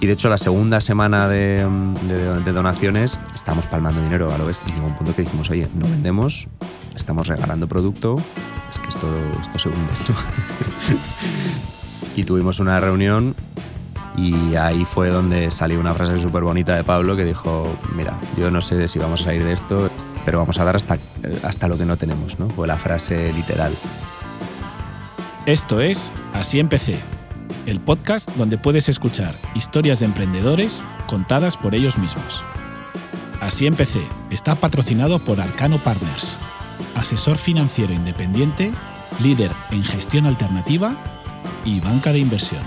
Y de hecho la segunda semana de, donaciones estamos palmando dinero a lo bestia. Y llegó un punto que dijimos, oye, no vendemos, estamos regalando producto, es que esto, esto se hunde. y tuvimos una reunión y ahí fue donde salió una frase súper bonita de Pablo que dijo, mira, yo no sé si vamos a salir de esto, pero vamos a dar hasta, hasta lo que no tenemos, ¿no? Fue la frase literal. Esto es Así empecé, el podcast donde puedes escuchar historias de emprendedores contadas por ellos mismos. Así empecé está patrocinado por Arcano Partners, asesor financiero independiente, líder en gestión alternativa y banca de inversión.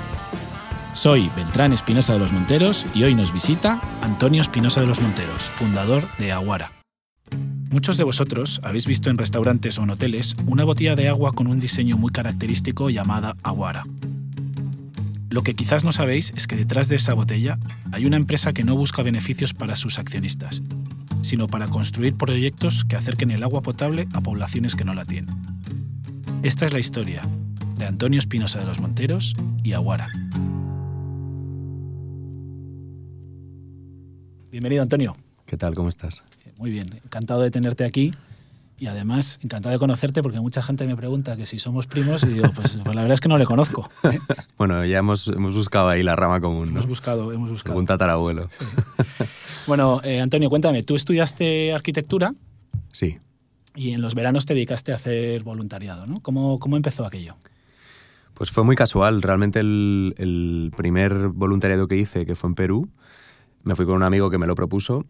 Soy Beltrán Espinosa de los Monteros y hoy nos visita Antonio Espinosa de los Monteros, fundador de Aguara. Muchos de vosotros habéis visto en restaurantes o en hoteles una botella de agua con un diseño muy característico llamada Aguara. Lo que quizás no sabéis es que detrás de esa botella hay una empresa que no busca beneficios para sus accionistas, sino para construir proyectos que acerquen el agua potable a poblaciones que no la tienen. Esta es la historia de Antonio Espinosa de los Monteros y Aguara. Bienvenido, Antonio. ¿Qué tal? ¿Cómo estás? Muy bien, encantado de tenerte aquí y además encantado de conocerte porque mucha gente me pregunta que si somos primos y digo, pues, pues la verdad es que no le conozco. ¿eh? bueno, ya hemos, hemos, buscado ahí la rama común. ¿no? Hemos buscado, hemos buscado. Un tatarabuelo. bueno, eh, Antonio, cuéntame, tú estudiaste arquitectura. Sí. Y en los veranos te dedicaste a hacer voluntariado, ¿no? ¿Cómo, cómo empezó aquello? Pues fue muy casual. Realmente el, el primer voluntariado que hice, que fue en Perú, me fui con un amigo que me lo propuso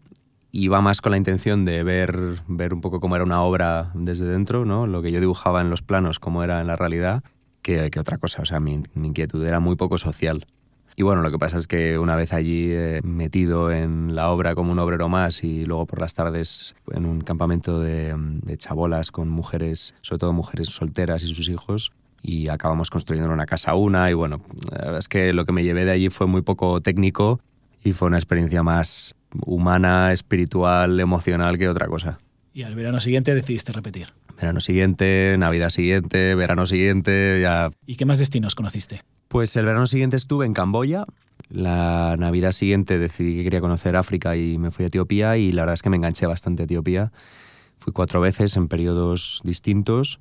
y va más con la intención de ver, ver un poco cómo era una obra desde dentro, ¿no? lo que yo dibujaba en los planos, cómo era en la realidad, que, otra cosa. O sea, mi, inquietud era muy poco social. Y bueno, lo que pasa es que una vez allí eh, metido en la obra como un obrero más y luego por las tardes en un campamento de, de chabolas con mujeres, sobre todo mujeres solteras y sus hijos, y acabamos construyendo una casa una y bueno, la verdad es que lo que me llevé de allí fue muy poco técnico y fue una experiencia más humana, espiritual, emocional que otra cosa. Y al verano siguiente decidiste repetir. Verano siguiente, Navidad siguiente, verano siguiente, ya... ¿Y qué más destinos conociste? Pues el verano siguiente estuve en Camboya, la Navidad siguiente decidí que quería conocer África y me fui a Etiopía y la verdad es que me enganché bastante a Etiopía. Fui cuatro veces en periodos distintos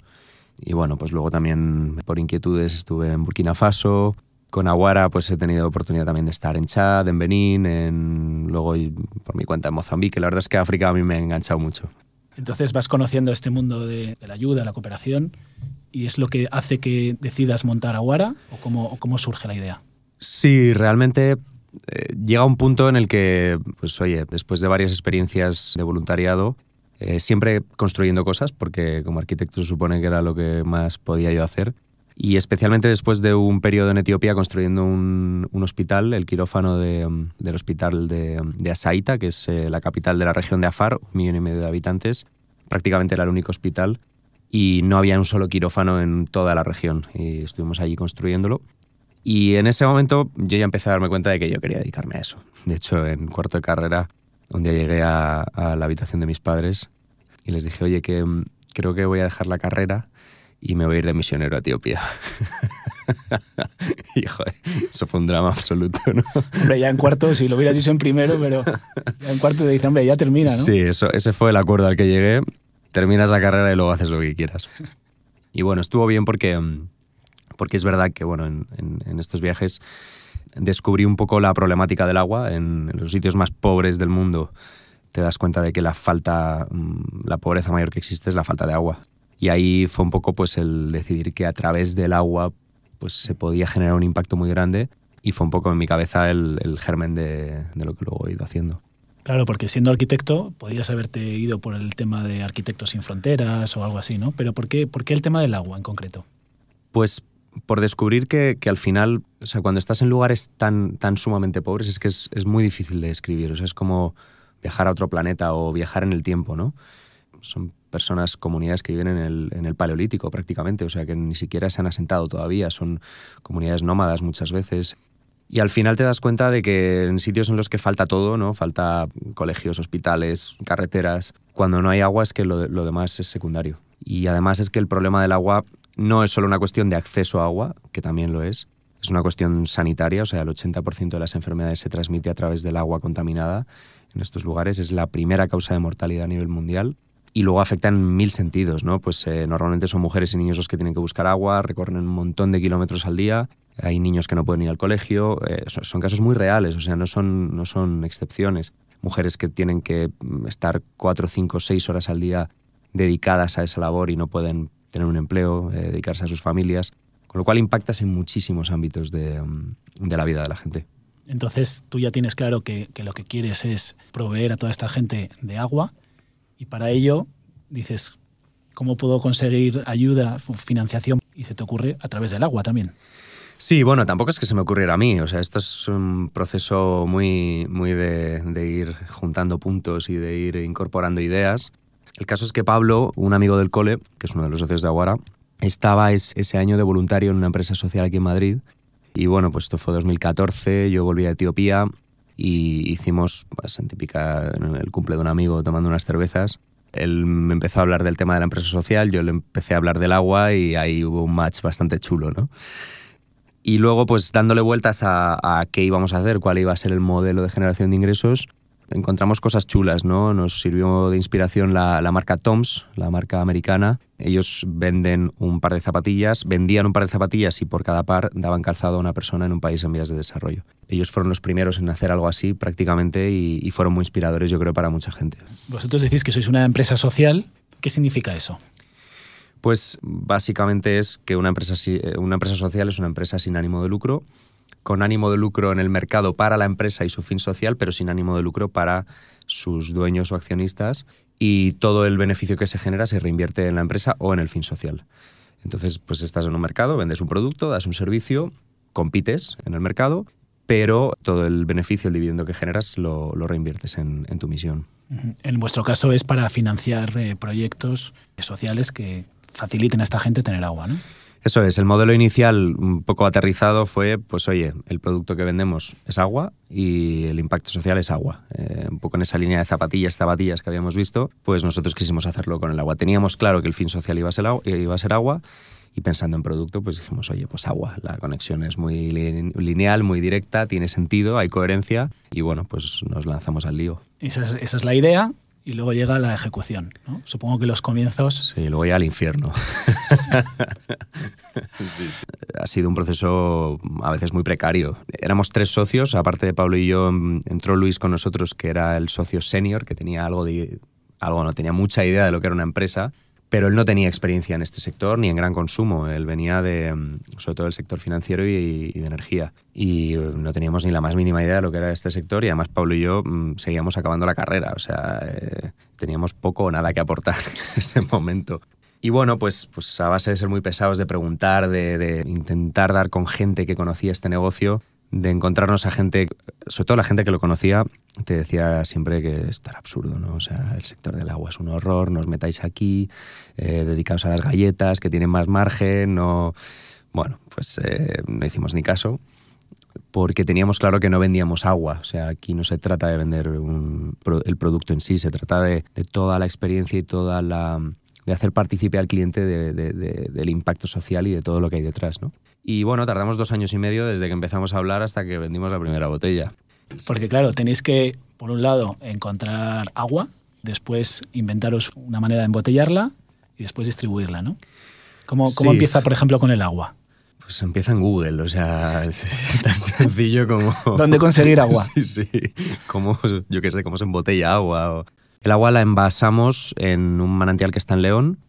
y bueno, pues luego también por inquietudes estuve en Burkina Faso, con Aguara pues he tenido oportunidad también de estar en Chad, en Benín, en, luego por mi cuenta en Mozambique. La verdad es que África a mí me ha enganchado mucho. Entonces vas conociendo este mundo de, la ayuda, la cooperación, y es lo que hace que decidas montar Aguara o cómo, cómo surge la idea. Sí, realmente eh, llega un punto en el que, pues oye, después de varias experiencias de voluntariado, eh, siempre construyendo cosas, porque como arquitecto se supone que era lo que más podía yo hacer, y especialmente después de un periodo en Etiopía construyendo un, hospital, el quirófano del hospital de, de, Asaita, que es eh, la capital de la región de Afar, un millón y medio de habitantes, prácticamente era el único hospital y no había un solo quirófano en toda la región y estuvimos allí construyéndolo. Y en ese momento yo ya empecé a darme cuenta de que yo quería dedicarme a eso. De hecho, en cuarto de carrera, un día llegué a, a la habitación de mis padres y les dije, oye, que mm, creo que voy a dejar la carrera y me voy a ir de misionero a Etiopía. y eso fue un drama absoluto, ¿no? Hombre, ya en cuarto, si lo hubieras dicho en primero, pero ya en cuarto te dicen, hombre, ya termina, ¿no? Sí, eso, ese fue el acuerdo al que llegué. Terminas la carrera y luego haces lo que quieras. Y bueno, estuvo bien porque, porque es verdad que, bueno, en, en, estos viajes descubrí un poco la problemática del agua en, en los sitios más pobres del mundo te das cuenta de que la falta, mm, la pobreza mayor que existe es la falta de agua. Y ahí fue un poco pues el decidir que a través del agua pues se podía generar un impacto muy grande y fue un poco en mi cabeza el, germen de, lo que luego he ido haciendo. Claro, porque siendo arquitecto podías haberte ido por el tema de Arquitectos sin Fronteras o algo así, ¿no? Pero ¿por qué, por qué el tema del agua en concreto? Pues por descubrir que, que, al final, o sea, cuando estás en lugares tan, tan sumamente pobres, es que es, es, muy difícil de describir. O sea, es como viajar a otro planeta o viajar en el tiempo, ¿no? Son personas, comunidades que viven en el, en el Paleolítico prácticamente, o sea que ni siquiera se han asentado todavía, son comunidades nómadas muchas veces. Y al final te das cuenta de que en sitios en los que falta todo, ¿no? Falta colegios, hospitales, carreteras. Cuando no hay agua es que lo, lo demás es secundario. Y además es que el problema del agua no es solo una cuestión de acceso a agua, que también lo es, es una cuestión sanitaria, o sea, el 80% de las enfermedades se transmite a través del agua contaminada en estos lugares, es la primera causa de mortalidad a nivel mundial y luego afecta en mil sentidos, ¿no? Pues eh, normalmente son mujeres y niños los que tienen que buscar agua, recorren un montón de kilómetros al día, hay niños que no pueden ir al colegio, eh, son, casos muy reales, o sea, no son, no son excepciones. Mujeres que tienen que mm, estar cuatro, cinco, seis horas al día dedicadas a esa labor y no pueden tener un empleo, eh, dedicarse a sus familias, con lo cual impactas en muchísimos ámbitos de, mm, de, la vida de la gente. Entonces tú ya tienes claro que lo que quieres es proveer a toda esta gente de agua y para ello dices, ¿cómo puedo conseguir ayuda, financiación? Y se te ocurre a través del agua también. Sí, bueno, tampoco es que se me ocurriera a mí. O sea, esto es un proceso muy, muy de, de, ir juntando puntos y de ir incorporando ideas. El caso es que Pablo, un amigo del cole, que es uno de los socios de Aguara, estaba ese año de voluntario en una empresa social aquí en Madrid. Y bueno, pues esto fue 2014, yo volví a Etiopía y hicimos, pues, en típica, el cumple de un amigo tomando unas cervezas. Él me empezó a hablar del tema de la empresa social, yo le empecé a hablar del agua y ahí hubo un match bastante chulo, ¿no? Y luego, pues dándole vueltas a, a qué íbamos a hacer, cuál iba a ser el modelo de generación de ingresos, encontramos cosas chulas, ¿no? Nos sirvió de inspiración la, marca Toms, la marca americana. Ellos venden un par de zapatillas, vendían un par de zapatillas y por cada par daban calzado a una persona en un país en vías de desarrollo. Ellos fueron los primeros en hacer algo así prácticamente y, y fueron muy inspiradores, yo creo, para mucha gente. Vosotros decís que sois una empresa social. ¿Qué significa eso? Pues básicamente es que una empresa, una empresa social es una empresa sin ánimo de lucro con ánimo de lucro en el mercado para la empresa y su fin social, pero sin ánimo de lucro para sus dueños o accionistas y todo el beneficio que se genera se reinvierte en la empresa o en el fin social. Entonces, pues estás en un mercado, vendes un producto, das un servicio, compites en el mercado, pero todo el beneficio, el dividendo que generas lo, reinviertes en, tu misión. En vuestro caso es para financiar eh, proyectos sociales que faciliten a esta gente tener agua, ¿no? Eso es, el modelo inicial un poco aterrizado fue, pues oye, el producto que vendemos es agua y el impacto social es agua. Eh, un poco en esa línea de zapatillas, zapatillas que habíamos visto, pues nosotros quisimos hacerlo con el agua. Teníamos claro que el fin social iba a ser, iba a ser agua y pensando en producto, pues dijimos, oye, pues agua, la conexión es muy lineal, muy directa, tiene sentido, hay coherencia y bueno, pues nos lanzamos al lío. Esa es, esa es la idea y luego llega la ejecución. ¿no? Supongo que los comienzos... Sí, luego ya al infierno. Ha sido un proceso a veces muy precario. Éramos tres socios, aparte de Pablo y yo, entró Luis con nosotros, que era el socio senior, que tenía algo de... Algo, no tenía mucha idea de lo que era una empresa pero él no tenía experiencia en este sector ni en gran consumo. Él venía de, mm, sobre todo del sector financiero y, de energía. Y eh, no teníamos ni la más mínima idea de lo que era este sector y además Pablo y yo mm, seguíamos acabando la carrera. O sea, eh, teníamos poco o nada que aportar en ese momento. Y bueno, pues, pues a base de ser muy pesados, de preguntar, de, de intentar dar con gente que conocía este negocio, de encontrarnos a gente, sobre todo la gente que lo conocía, te decía siempre que esto era absurdo, ¿no? O sea, el sector del agua es un horror, nos metáis aquí, eh, dedicaos a las galletas, que tienen más margen, no... Bueno, pues eh, no hicimos ni caso, porque teníamos claro que no vendíamos agua, o sea, aquí no se trata de vender el producto en sí, se trata de, toda la experiencia y toda la de hacer partícipe al cliente del impacto social y de todo lo que hay detrás, ¿no? Y bueno, tardamos dos años y medio desde que empezamos a hablar hasta que vendimos la primera botella. Porque claro, tenéis que, por un lado, encontrar agua, después inventaros una manera de embotellarla y después distribuirla, ¿no? ¿Cómo, cómo empieza, por ejemplo, con el agua? Pues empieza en Google, o sea, es tan sencillo como... ¿Dónde conseguir agua? Sí, sí, como, yo qué sé, cómo se embotella agua. El agua la envasamos en un manantial que está en León,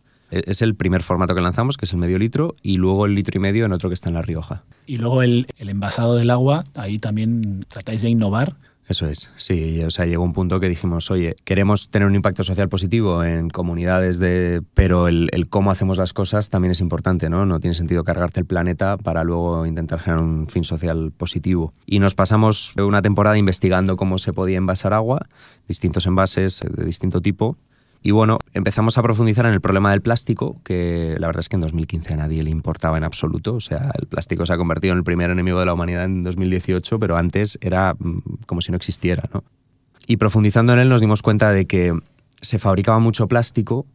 es el primer formato que lanzamos, que es el medio litro, y luego el litro y medio en otro que está en La Rioja. Y luego el, envasado del agua, ahí también tratáis de innovar. Eso es, sí, o sea, llegó un punto que dijimos, oye, queremos tener un impacto social positivo en comunidades, de, pero el, cómo hacemos las cosas también es importante, ¿no? No tiene sentido cargarte el planeta para luego intentar generar un fin social positivo. Y nos pasamos una temporada investigando cómo se podía envasar agua, distintos envases de distinto tipo, y bueno, empezamos a profundizar en el problema del plástico, que la verdad es que en 2015 a nadie le importaba en absoluto. O sea, el plástico se ha convertido en el primer enemigo de la humanidad en 2018, pero antes era mm, como si no existiera, ¿no? Y profundizando en él nos dimos cuenta de que se fabricaba mucho plástico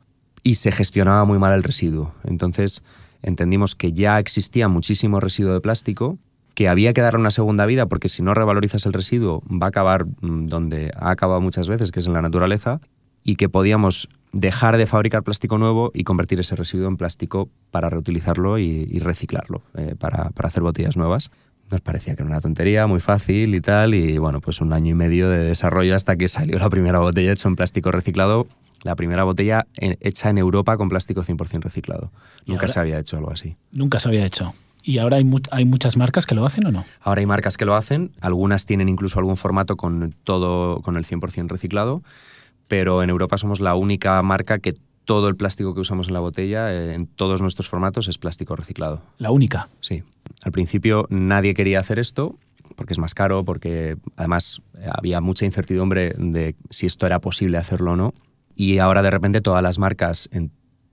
y se gestionaba muy mal el residuo. Entonces entendimos que ya existía muchísimo residuo de plástico que había que darle una segunda vida porque si no revalorizas el residuo va a acabar mm, donde ha acabado muchas veces, que es en la naturaleza, y que podíamos dejar de fabricar plástico nuevo y convertir ese residuo en plástico para reutilizarlo y, reciclarlo, eh, para, para hacer botellas nuevas nos parecía que era una tontería, muy fácil y tal, y bueno, pues un año y medio de desarrollo hasta que salió la primera botella hecha en plástico reciclado, la primera botella hecha en Europa con plástico 100% reciclado. Nunca se había hecho algo así. Nunca se había hecho. ¿Y ahora hay, hay, muchas marcas que lo hacen o no? Ahora hay marcas que lo hacen, algunas tienen incluso algún formato con todo con el 100% reciclado, pero en Europa somos la única marca que todo el plástico que usamos en la botella, eh, en todos nuestros formatos, es plástico reciclado. ¿La única? Sí. Al principio nadie quería hacer esto porque es más caro, porque además había mucha incertidumbre de si esto era posible hacerlo o no. Y ahora de repente todas las marcas en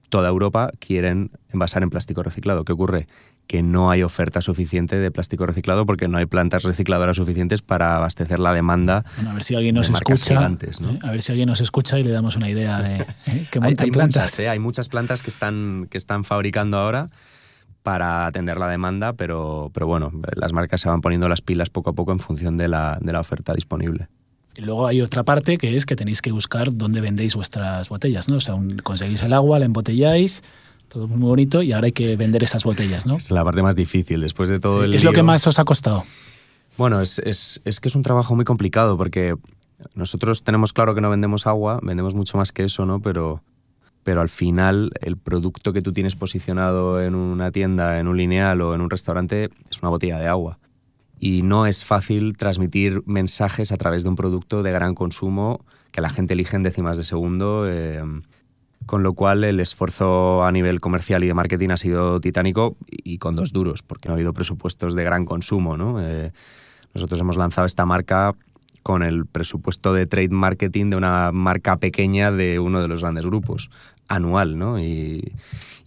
toda Europa quieren envasar en plástico reciclado. ¿Qué ocurre? Que no hay oferta suficiente de plástico reciclado porque no hay plantas recicladoras suficientes para abastecer la demanda. Bueno, a ver si alguien nos escucha. ¿eh? A ver si alguien nos escucha y le damos una idea de ¿eh? que hay, plantas. Muchas, ¿eh? hay muchas plantas que están, que están fabricando ahora para atender la demanda, pero, pero bueno, las marcas se van poniendo las pilas poco a poco en función de la, de la oferta disponible. Y luego hay otra parte que es que tenéis que buscar dónde vendéis vuestras botellas, ¿no? O sea, conseguís el agua, la embotelláis, todo muy bonito y ahora hay que vender esas botellas, ¿no? Es la parte más difícil, después de todo el ¿Qué es lo que más os ha costado? Bueno, es, es, es, que es un trabajo muy complicado porque nosotros tenemos claro que no vendemos agua, vendemos mucho más que eso, ¿no? Pero, pero al final el producto que tú tienes posicionado en una tienda, en un lineal o en un restaurante es una botella de agua. Y no es fácil transmitir mensajes a través de un producto de gran consumo que la gente elige en décimas de segundo. Eh, con lo cual el esfuerzo a nivel comercial y de marketing ha sido titánico y con dos duros, porque no ha habido presupuestos de gran consumo. ¿no? Eh, nosotros hemos lanzado esta marca con el presupuesto de trade marketing de una marca pequeña de uno de los grandes grupos, anual. ¿no? Y,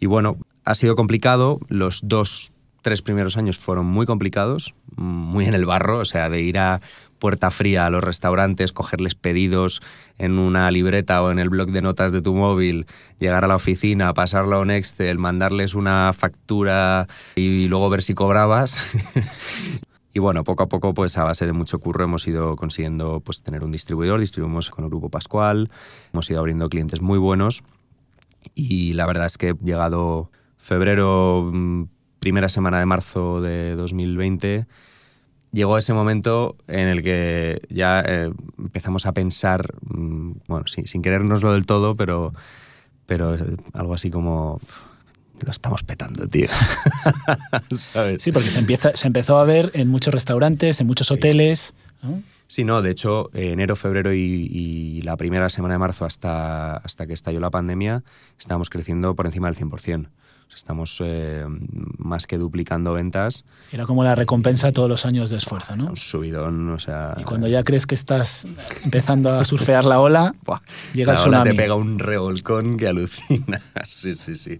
y bueno, ha sido complicado. Los dos, tres primeros años fueron muy complicados, muy en el barro, o sea, de ir a puerta fría a los restaurantes, cogerles pedidos en una libreta o en el blog de notas de tu móvil, llegar a la oficina, pasarlo a un Excel, mandarles una factura y luego ver si cobrabas. y bueno, poco a poco, pues a base de mucho curro hemos ido consiguiendo pues, tener un distribuidor, distribuimos con el Grupo Pascual, hemos ido abriendo clientes muy buenos. Y la verdad es que llegado febrero, mm, primera semana de marzo de 2020, llegó ese momento en el que ya eh, empezamos a pensar, mm, bueno, sí, sin querérnoslo del todo, pero, pero algo así como lo estamos petando, tío. Sí, porque se, empieza, se empezó a ver en muchos restaurantes, en muchos hoteles. Sí, no, de hecho, enero, febrero y, y, la primera semana de marzo hasta, hasta que estalló la pandemia, estábamos creciendo por encima del 100%. Estamos eh, más que duplicando ventas. Era como la recompensa todos los años de esfuerzo, ¿no? Un subidón, o sea... Y cuando ya crees que estás empezando a surfear la ola, llega el tsunami. te pega un revolcón que alucina. sí, sí, sí.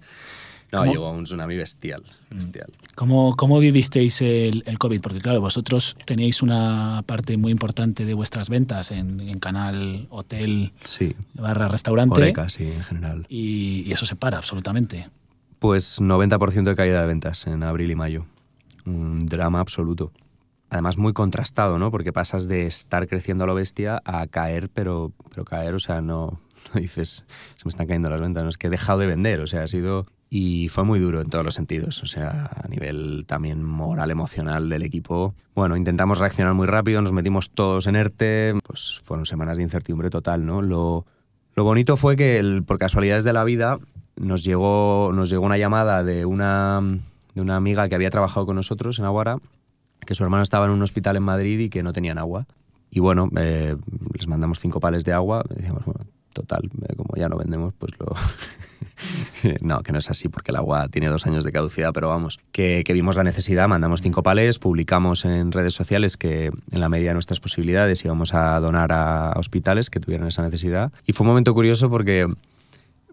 No, llegó un tsunami bestial. Bestial. ¿Cómo, cómo vivisteis el, el, COVID? Porque claro, vosotros tenéis una parte muy importante de vuestras ventas en, en canal, hotel, sí. barra restaurante. Oreca, sí, en general. Y, y, eso se para absolutamente. Pues 90% de caída de ventas en abril y mayo. Un drama absoluto. Además muy contrastado, ¿no? Porque pasas de estar creciendo a lo bestia a caer, pero, pero caer, o sea, no, no dices, se me están cayendo las ventas, no es que he dejado de vender, o sea, ha sido... Y fue muy duro en todos los sentidos, o sea, a nivel también moral, emocional del equipo. Bueno, intentamos reaccionar muy rápido, nos metimos todos en ERTE, pues fueron semanas de incertidumbre total, ¿no? Lo, lo bonito fue que, por casualidades de la vida, nos llegó, nos llegó una llamada de una, de una amiga que había trabajado con nosotros en Aguara, que su hermano estaba en un hospital en Madrid y que no tenían agua. Y bueno, eh, les mandamos cinco pales de agua. Decíamos, bueno, total, eh, como ya no vendemos, pues lo... no, que no es así porque el agua tiene dos años de caducidad, pero vamos, que, que, vimos la necesidad, mandamos cinco pales, publicamos en redes sociales que en la medida de nuestras posibilidades íbamos a donar a hospitales que tuvieran esa necesidad. Y fue un momento curioso porque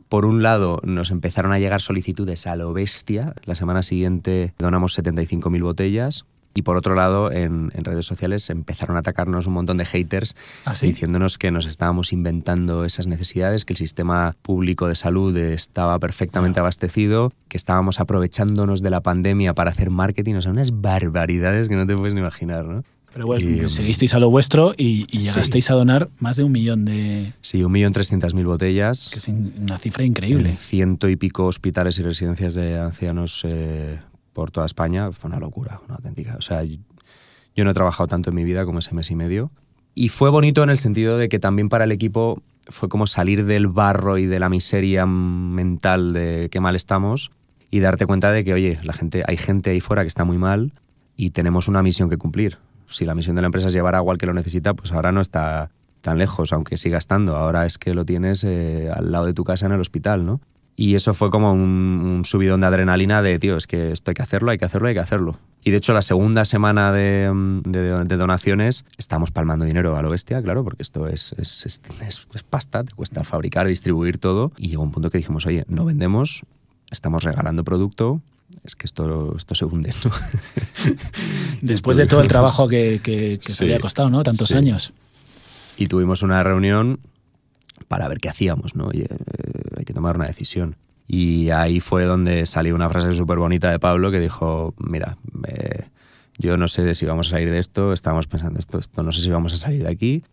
por un lado, nos empezaron a llegar solicitudes a lo bestia. La semana siguiente donamos 75.000 botellas. Y por otro lado, en, redes sociales empezaron a atacarnos un montón de haters ¿Ah, diciéndonos que nos estábamos inventando esas necesidades, que el sistema público de salud estaba perfectamente abastecido, que estábamos aprovechándonos de la pandemia para hacer marketing, o sea, unas barbaridades que no te puedes ni imaginar, ¿no? Pero bueno, seguisteis a lo vuestro y, llegasteis a donar más de un millón de... Sí, un millón trescientas mil botellas. Que es una cifra increíble. ciento y pico hospitales y residencias de ancianos eh, por toda España, fue una locura, una auténtica. O sea, yo no he trabajado tanto en mi vida como ese mes y medio. Y fue bonito en el sentido de que también para el equipo fue como salir del barro y de la miseria mental de qué mal estamos y darte cuenta de que, oye, la gente, hay gente ahí fuera que está muy mal y tenemos una misión que cumplir. Si la misión de la empresa es llevar agua al que lo necesita, pues ahora no está tan lejos, aunque siga estando. Ahora es que lo tienes eh, al lado de tu casa en el hospital, ¿no? Y eso fue como un, subidón de adrenalina de, tío, es que esto hay que hacerlo, hay que hacerlo, hay que hacerlo. Y de hecho, la segunda semana de, donaciones estamos palmando dinero a lo bestia, claro, porque esto es, es, es, pasta, te cuesta fabricar, distribuir todo. Y llegó un punto que dijimos, oye, no vendemos, estamos regalando producto, es que esto, esto se hunde. Después de todo el trabajo que, que, se había costado, ¿no? Tantos años. Y tuvimos una reunión para ver qué hacíamos, ¿no? Y, eh, hay que tomar una decisión. Y ahí fue donde salió una frase súper bonita de Pablo que dijo, mira, eh, yo no sé si vamos a salir de esto, estábamos pensando esto, esto, no sé si vamos a salir de aquí,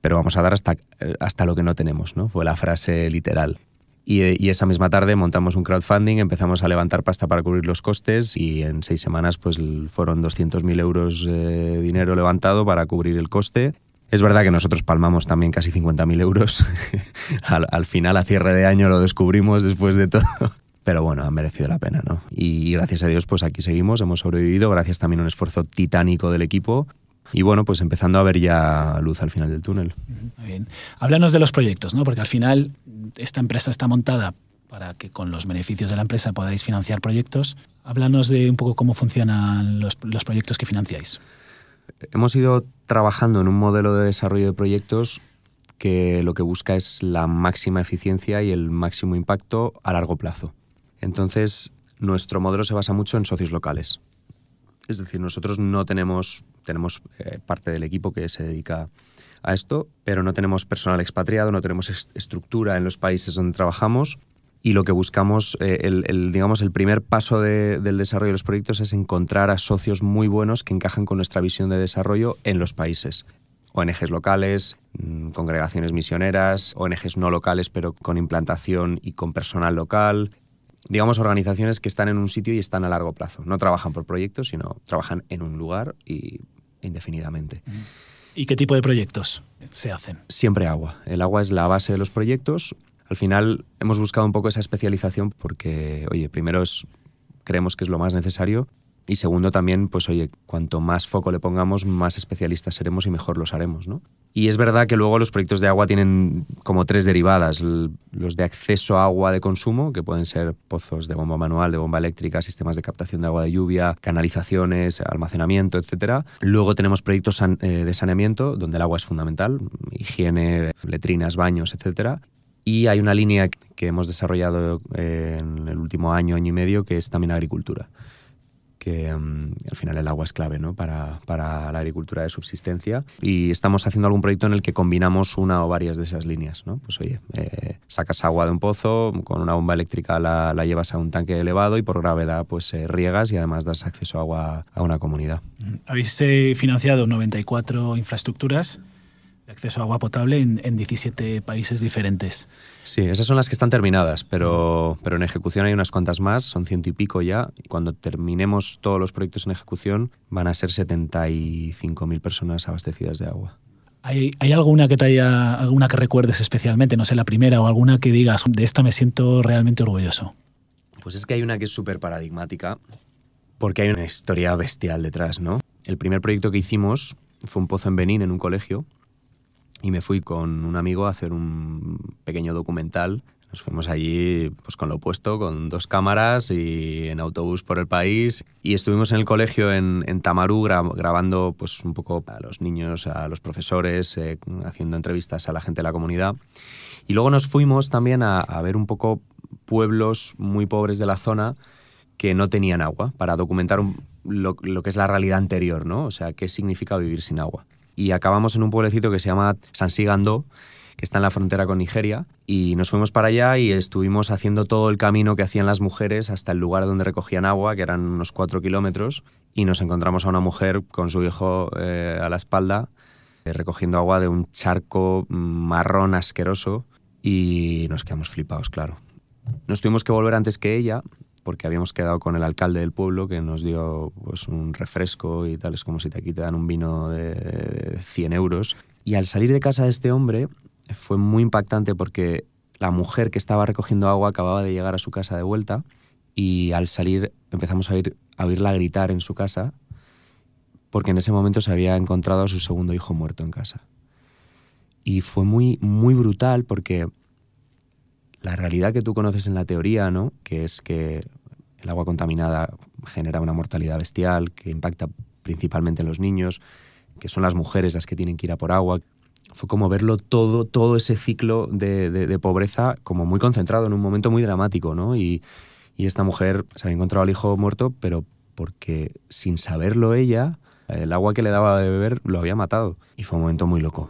pero vamos a dar hasta, hasta lo que no tenemos, ¿no? Fue la frase literal. Y, esa misma tarde montamos un crowdfunding, empezamos a levantar pasta para cubrir los costes y en seis semanas pues fueron 200.000 euros de dinero levantado para cubrir el coste es verdad que nosotros palmamos también casi 50.000 euros. al, final, a cierre de año, lo descubrimos después de todo. Pero bueno, ha merecido la pena, ¿no? Y gracias a Dios, pues aquí seguimos, hemos sobrevivido, gracias también a un esfuerzo titánico del equipo. Y bueno, pues empezando a ver ya luz al final del túnel. Muy bien. Háblanos de los proyectos, ¿no? Porque al final esta empresa está montada para que con los beneficios de la empresa podáis financiar proyectos. Háblanos de un poco cómo funcionan los, los proyectos que financiáis hemos ido trabajando en un modelo de desarrollo de proyectos que lo que busca es la máxima eficiencia y el máximo impacto a largo plazo. Entonces, nuestro modelo se basa mucho en socios locales. Es decir, nosotros no tenemos, tenemos eh, parte del equipo que se dedica a esto, pero no tenemos personal expatriado, no tenemos estructura en los países donde trabajamos y lo que buscamos, eh, el, digamos, el primer paso del desarrollo de los proyectos es encontrar a socios muy buenos que encajan con nuestra visión de desarrollo en los países. ONGs locales, mm, congregaciones misioneras, ONGs no locales pero con implantación y con personal local, digamos organizaciones que están en un sitio y están a largo plazo. No trabajan por proyectos, sino trabajan en un lugar y indefinidamente. ¿Y qué tipo de proyectos se hacen? Siempre agua. El agua es la base de los proyectos al final hemos buscado un poco esa especialización porque, oye, primero es, creemos que es lo más necesario y segundo también, pues oye, cuanto más foco le pongamos, más especialistas seremos y mejor los haremos, ¿no? Y es verdad que luego los proyectos de agua tienen como tres derivadas. Los de acceso a agua de consumo, que pueden ser pozos de bomba manual, de bomba eléctrica, sistemas de captación de agua de lluvia, canalizaciones, almacenamiento, etc. Luego tenemos proyectos eh, de saneamiento, donde el agua es fundamental, higiene, letrinas, baños, etc. Y hay una línea que hemos desarrollado eh, en el último año, año y medio, que es también agricultura. Que mm, al final el agua es clave ¿no? para, para, la agricultura de subsistencia. Y estamos haciendo algún proyecto en el que combinamos una o varias de esas líneas. ¿no? Pues oye, eh, sacas agua de un pozo, con una bomba eléctrica la, la llevas a un tanque elevado y por gravedad pues eh, riegas y además das acceso a agua a una comunidad. Habéis financiado 94 infraestructuras acceso a agua potable en, en, 17 países diferentes. Sí, esas son las que están terminadas, pero, pero en ejecución hay unas cuantas más, son ciento y pico ya. Y cuando terminemos todos los proyectos en ejecución, van a ser 75.000 personas abastecidas de agua. ¿Hay, ¿Hay, alguna que te haya, alguna que recuerdes especialmente, no sé, la primera o alguna que digas, de esta me siento realmente orgulloso? Pues es que hay una que es súper paradigmática, porque hay una historia bestial detrás, ¿no? El primer proyecto que hicimos fue un pozo en Benín, en un colegio, y me fui con un amigo a hacer un pequeño documental. Nos fuimos allí pues, con lo opuesto, con dos cámaras y en autobús por el país. Y estuvimos en el colegio en, en Tamarú grabando pues, un poco a los niños, a los profesores, eh, haciendo entrevistas a la gente de la comunidad. Y luego nos fuimos también a, a ver un poco pueblos muy pobres de la zona que no tenían agua, para documentar lo, lo, que es la realidad anterior, ¿no? O sea, qué significa vivir sin agua. Y acabamos en un pueblecito que se llama Sansigando, que está en la frontera con Nigeria, y nos fuimos para allá y estuvimos haciendo todo el camino que hacían las mujeres hasta el lugar donde recogían agua, que eran unos cuatro kilómetros, y nos encontramos a una mujer con su hijo eh, a la espalda, eh, recogiendo agua de un charco marrón asqueroso, y nos quedamos flipados, claro. Nos tuvimos que volver antes que ella, porque habíamos quedado con el alcalde del pueblo que nos dio pues, un refresco y tal, es como si te aquí te dan un vino de 100 euros. Y al salir de casa de este hombre, fue muy impactante porque la mujer que estaba recogiendo agua acababa de llegar a su casa de vuelta y al salir empezamos a, a oírla gritar en su casa porque en ese momento se había encontrado a su segundo hijo muerto en casa. Y fue muy, muy brutal porque la realidad que tú conoces en la teoría, ¿no? que es que el agua contaminada genera una mortalidad bestial, que impacta principalmente en los niños, que son las mujeres las que tienen que ir a por agua, fue como verlo todo, todo ese ciclo de, pobreza como muy concentrado en un momento muy dramático, ¿no? Y, esta mujer se había encontrado al hijo muerto, pero porque sin saberlo ella, el agua que le daba de beber lo había matado. Y fue un momento muy loco.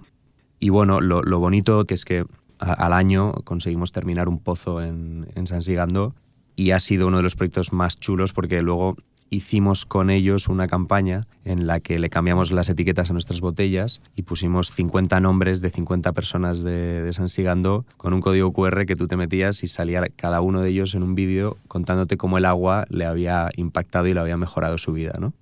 Y bueno, lo, bonito que es que al año conseguimos terminar un pozo en, en San Sigando y ha sido uno de los proyectos más chulos porque luego hicimos con ellos una campaña en la que le cambiamos las etiquetas a nuestras botellas y pusimos 50 nombres de 50 personas de, de San Sigando con un código QR que tú te metías y salía cada uno de ellos en un vídeo contándote cómo el agua le había impactado y le había mejorado su vida, ¿no?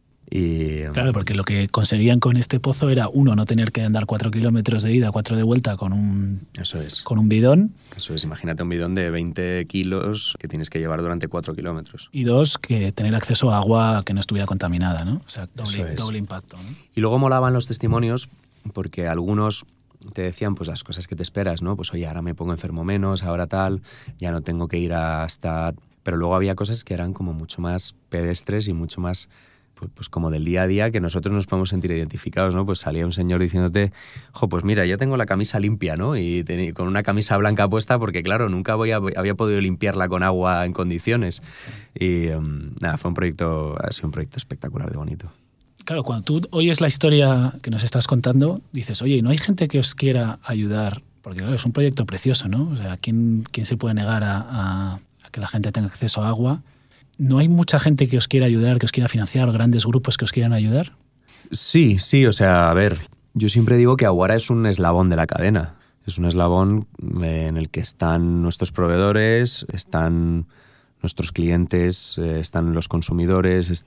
Claro, porque lo que conseguían con este pozo era, uno, no tener que andar cuatro kilómetros de ida, cuatro de vuelta con un, Eso es. con un bidón. Eso es, imagínate un bidón de 20 kilos que tienes que llevar durante cuatro kilómetros. Y dos, que tener acceso a agua que no estuviera contaminada, ¿no? O sea, doble, impacto. Y luego molaban los testimonios porque algunos te decían pues las cosas que te esperas, ¿no? Pues oye, ahora me pongo enfermo menos, ahora tal, ya no tengo que ir hasta... Pero luego había cosas que eran como mucho más pedestres y mucho más pues, pues, como del día a día que nosotros nos podemos sentir identificados, ¿no? Pues salía un señor diciéndote, jo, pues mira, ya tengo la camisa limpia, ¿no? Y con una camisa blanca puesta porque, claro, nunca voy había podido limpiarla con agua en condiciones. Y em, nada, fue un proyecto, ha sido un proyecto espectacular de bonito. Claro, cuando tú oyes la historia que nos estás contando, dices, oye, ¿no hay gente que os quiera ayudar? Porque claro, es un proyecto precioso, ¿no? O sea, ¿quién, quién se puede negar a, a que la gente tenga acceso a agua? ¿No hay mucha gente que os quiera ayudar, que os quiera financiar, grandes grupos que os quieran ayudar? Sí, sí, o sea, a ver, yo siempre digo que Aguara es un eslabón de la cadena. Es un eslabón eh, en el que están nuestros proveedores, están nuestros clientes, eh, están los consumidores.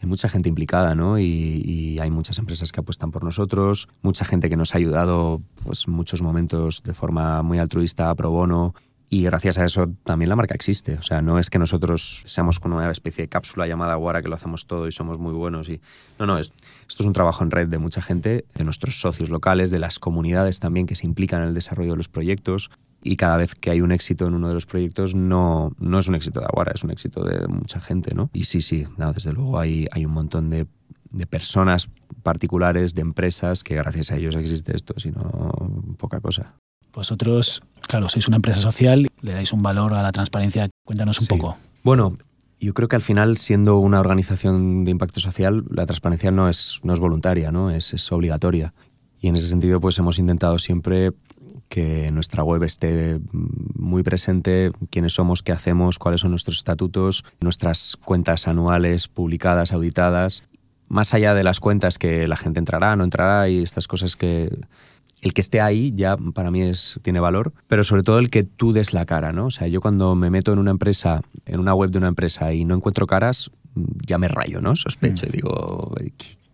hay mucha gente implicada, ¿no? Y, y, hay muchas empresas que apuestan por nosotros, mucha gente que nos ha ayudado, pues, muchos momentos de forma muy altruista, pro bono. Y gracias a eso también la marca existe. O sea, no es que nosotros seamos una especie de cápsula llamada Guara que lo hacemos todo y somos muy buenos. Y... No, no, es, esto es un trabajo en red de mucha gente, de nuestros socios locales, de las comunidades también que se implican en el desarrollo de los proyectos. Y cada vez que hay un éxito en uno de los proyectos, no, no es un éxito de Aguara, es un éxito de mucha gente, ¿no? Y sí, sí, desde luego hay, hay un montón de, de personas particulares, de empresas, que gracias a ellos existe esto, sino poca cosa. Vosotros, claro, sois una empresa social, le dais un valor a la transparencia. Cuéntanos un poco. Bueno, yo creo que al final, siendo una organización de impacto social, la transparencia no es, no es voluntaria, ¿no? Es, es obligatoria. Y en ese sentido, pues hemos intentado siempre que nuestra web esté muy presente, quiénes somos, qué hacemos, cuáles son nuestros estatutos, nuestras cuentas anuales publicadas, auditadas, más allá de las cuentas que la gente entrará, no entrará y estas cosas que el que esté ahí ya para mí es, tiene valor, pero sobre todo el que tú des la cara, ¿no? O sea, yo cuando me meto en una empresa, en una web de una empresa y no encuentro caras, ya me rayo, ¿no? Sospecho y mm. digo,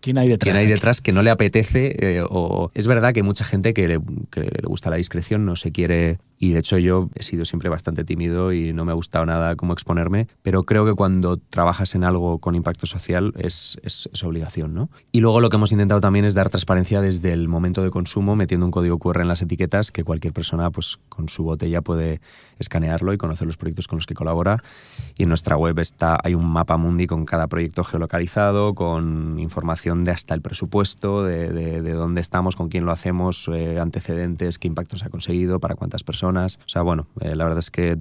¿Quién hay detrás? ¿Quién hay detrás que no le apetece? Eh, o es verdad que mucha gente que le, que le, gusta la discreción, no se quiere y de hecho yo he sido siempre bastante tímido y no me ha gustado nada cómo exponerme, pero creo que cuando trabajas en algo con impacto social es, es, obligación. ¿no? Y luego lo que hemos intentado también es dar transparencia desde el momento de consumo, metiendo un código QR en las etiquetas que cualquier persona pues, con su botella puede escanearlo y conocer los proyectos con los que colabora. Y en nuestra web está, hay un mapa mundi con cada proyecto geolocalizado, con información de hasta el presupuesto, de, de, dónde estamos, con quién lo hacemos, eh, antecedentes, qué impacto se ha conseguido, para cuántas personas. O sea, bueno, eh, la verdad es que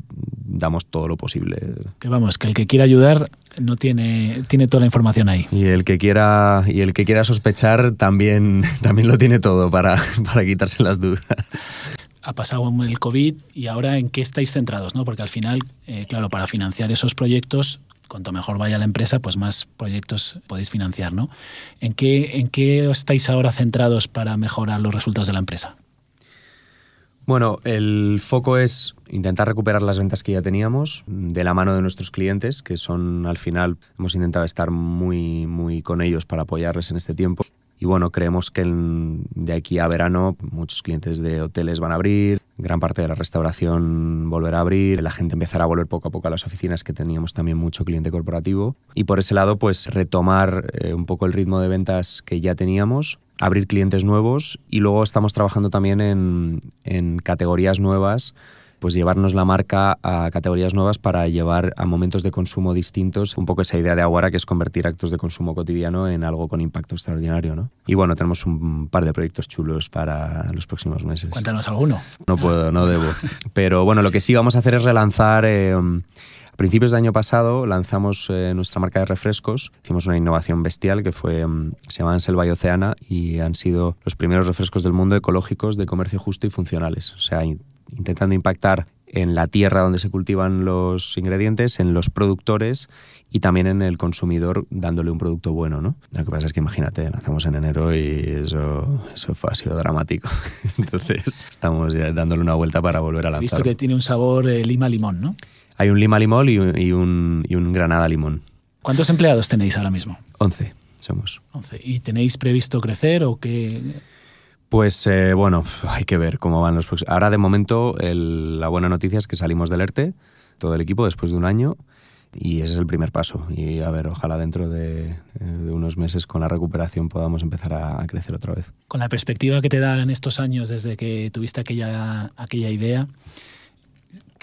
damos todo lo posible. Que vamos, que el que quiera ayudar no tiene, tiene toda la información ahí. Y el que quiera, y el que quiera sospechar también, también lo tiene todo para, para quitarse las dudas ha pasado el COVID y ahora en qué estáis centrados, ¿no? Porque al final, eh, claro, para financiar esos proyectos, cuanto mejor vaya la empresa, pues más proyectos podéis financiar, ¿no? ¿En qué, en qué estáis ahora centrados para mejorar los resultados de la empresa? Bueno, el foco es intentar recuperar las ventas que ya teníamos de la mano de nuestros clientes, que son al final, hemos intentado estar muy, muy con ellos para apoyarles en este tiempo. Y bueno, creemos que de aquí a verano muchos clientes de hoteles van a abrir, gran parte de la restauración volverá a abrir, la gente empezará a volver poco a poco a las oficinas que teníamos también mucho cliente corporativo. Y por ese lado, pues retomar eh, un poco el ritmo de ventas que ya teníamos, abrir clientes nuevos y luego estamos trabajando también en, en categorías nuevas pues llevarnos la marca a categorías nuevas para llevar a momentos de consumo distintos un poco esa idea de Aguara que es convertir actos de consumo cotidiano en algo con impacto extraordinario, ¿no? Y bueno, tenemos un par de proyectos chulos para los próximos meses. Cuéntanos alguno. No puedo, no debo. Pero bueno, lo que sí vamos a hacer es relanzar... Eh, a principios de año pasado lanzamos eh, nuestra marca de refrescos. Hicimos una innovación bestial que fue, mm, se llamaban Selva y Oceana y han sido los primeros refrescos del mundo ecológicos de comercio justo y funcionales. O sea, intentando impactar en la tierra donde se cultivan los ingredientes, en los productores y también en el consumidor dándole un producto bueno, ¿no? Lo que pasa es que imagínate, lanzamos en enero y eso, eso fue, ha sido dramático. Entonces estamos ya dándole una vuelta para volver a lanzar. Visto que tiene un sabor eh, lima-limón, ¿no? Hay un lima-limón y, un, y un granada-limón. ¿Cuántos empleados tenéis ahora mismo? 11 somos. 11. ¿Y tenéis previsto crecer o qué? Pues eh, bueno, hay que ver cómo van los próximos. Ahora de momento la buena noticia es que salimos del ERTE, todo el equipo, después de un año, y ese es el primer paso. Y a ver, ojalá dentro de, unos meses con la recuperación podamos empezar a, crecer otra vez. Con la perspectiva que te dan en estos años desde que tuviste aquella, aquella idea,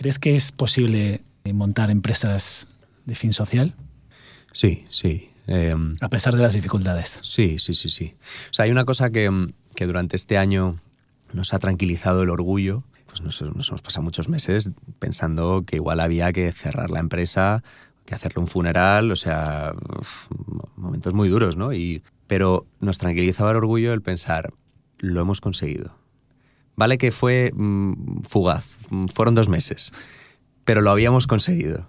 ¿crees que es posible montar empresas de fin social? Sí, sí. Em, a pesar de las dificultades. Sí, sí, sí, sí. O sea, hay una cosa que, que durante este año nos ha tranquilizado el orgullo. Pues nos, hemos pasado muchos meses pensando que igual había que cerrar la empresa, que hacerle un funeral, o sea, momentos muy duros, ¿no? Y, pero nos tranquilizaba el orgullo el pensar, lo hemos conseguido. Vale que fue mm, fugaz, fueron dos meses, pero lo habíamos conseguido.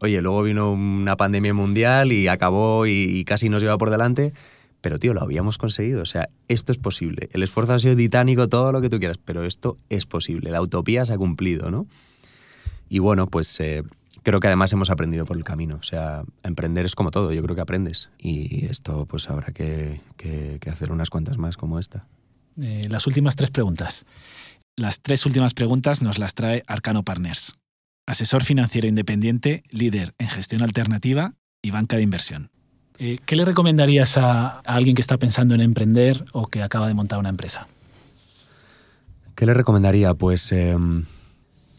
Oye, luego vino una pandemia mundial y acabó y casi nos lleva por delante, pero tío, lo habíamos conseguido. O sea, esto es posible. El esfuerzo ha sido titánico, todo lo que tú quieras, pero esto es posible. La utopía se ha cumplido, ¿no? Y bueno, pues eh, creo que además hemos aprendido por el camino. O sea, emprender es como todo, yo creo que aprendes. Y esto pues habrá que, hacer unas cuantas más como esta. Eh, las últimas tres preguntas. Las tres últimas preguntas nos las trae Arcano Partners. Asesor financiero independiente, líder en gestión alternativa y banca de inversión. Eh, ¿Qué le recomendarías a, alguien que está pensando en emprender o que acaba de montar una empresa? ¿Qué le recomendaría? Pues em,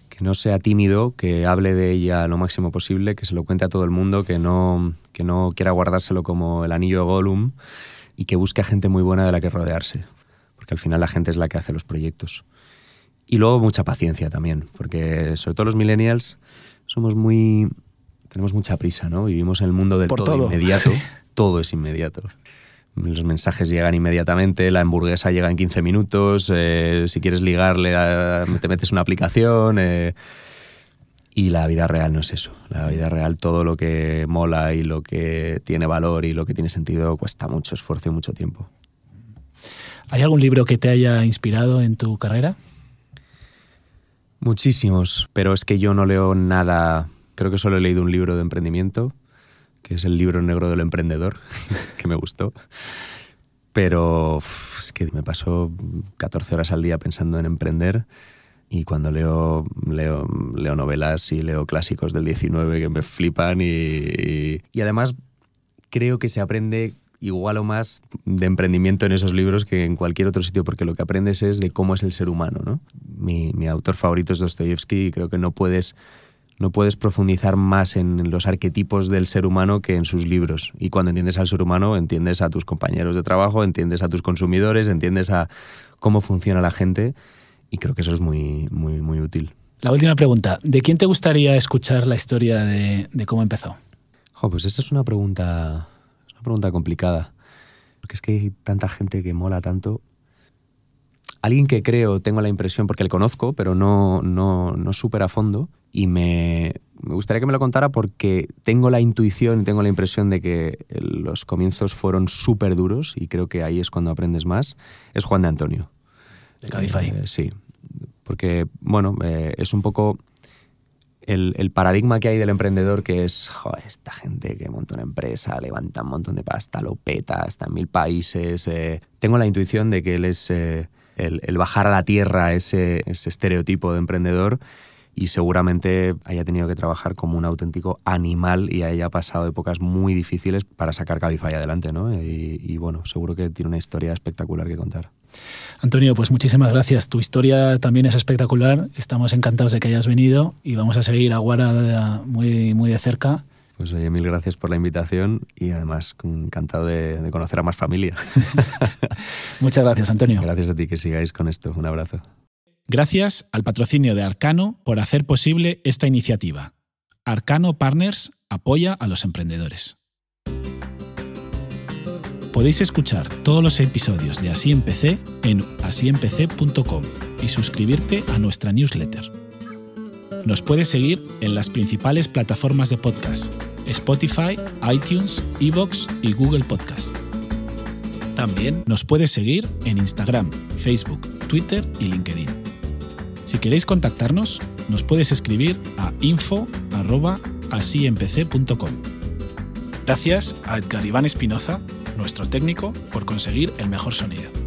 que no sea tímido, que hable de ella lo máximo posible, que se lo cuente a todo el mundo, que no, que no quiera guardárselo como el anillo de Gollum y que busque a gente muy buena de la que rodearse, porque al final la gente es la que hace los proyectos. Y luego mucha paciencia también, porque sobre todo los millennials somos muy tenemos mucha prisa, ¿no? Vivimos en el mundo del todo, inmediato. Todo es inmediato. Los mensajes llegan inmediatamente, la hamburguesa llega en 15 minutos, eh, si quieres ligarle te metes una aplicación. Eh, y la vida real no es eso. La vida real, todo lo que mola y lo que tiene valor y lo que tiene sentido cuesta mucho esfuerzo y mucho tiempo. ¿Hay algún libro que te haya inspirado en tu carrera? Muchísimos, pero es que yo no leo nada Creo que solo he leído un libro de emprendimiento, que es el libro negro del emprendedor, que me gustó. Pero es que me paso 14 horas al día pensando en emprender y cuando leo, leo, leo novelas y leo clásicos del 19 que me flipan y, y, además creo que se aprende igual o más de emprendimiento en esos libros que en cualquier otro sitio, porque lo que aprendes es de cómo es el ser humano. ¿no? Mi, mi autor favorito es Dostoyevsky y creo que no puedes no puedes profundizar más en los arquetipos del ser humano que en sus libros. Y cuando entiendes al ser humano, entiendes a tus compañeros de trabajo, entiendes a tus consumidores, entiendes a cómo funciona la gente y creo que eso es muy, muy, muy útil. La última pregunta, ¿de quién te gustaría escuchar la historia de, cómo empezó? pues esa es una pregunta, una pregunta complicada. Porque es que hay tanta gente que mola tanto. Alguien que creo, tengo la impresión, porque le conozco, pero no, no, no súper a fondo, y me, me gustaría que me lo contara porque tengo la intuición y tengo la impresión de que los comienzos fueron súper duros y creo que ahí es cuando aprendes más, es Juan de Antonio. De Cabify. Eh, sí, porque, bueno, eh, es un poco el, paradigma que hay del emprendedor que es, joder, esta gente que monta una empresa, levanta un montón de pasta, lo peta, está en mil países. Eh, tengo la intuición de que él es el, el, bajar a la tierra ese, ese estereotipo de emprendedor y seguramente haya tenido que trabajar como un auténtico animal y haya pasado épocas muy difíciles para sacar Cabify adelante, ¿no? Y, y, bueno, seguro que tiene una historia espectacular que contar. Antonio, pues muchísimas gracias. Tu historia también es espectacular. Estamos encantados de que hayas venido y vamos a seguir a Guara muy, muy de cerca. Pues oye, mil gracias por la invitación y además encantado de, de conocer a más familia. Muchas gracias, Antonio. Gracias a ti que sigáis con esto. Un abrazo. Gracias al patrocinio de Arcano por hacer posible esta iniciativa. Arcano Partners apoya a los emprendedores. Podéis escuchar todos los episodios de Así Empecé en asiempecé.com y suscribirte a nuestra newsletter. Nos puedes seguir en las principales plataformas de podcast, Spotify, iTunes, Evox y Google Podcast. También nos puedes seguir en Instagram, Facebook, Twitter y LinkedIn. Si queréis contactarnos, nos puedes escribir a info.asiempc.com. Gracias a Edgar Iván Espinoza, nuestro técnico, por conseguir el mejor sonido.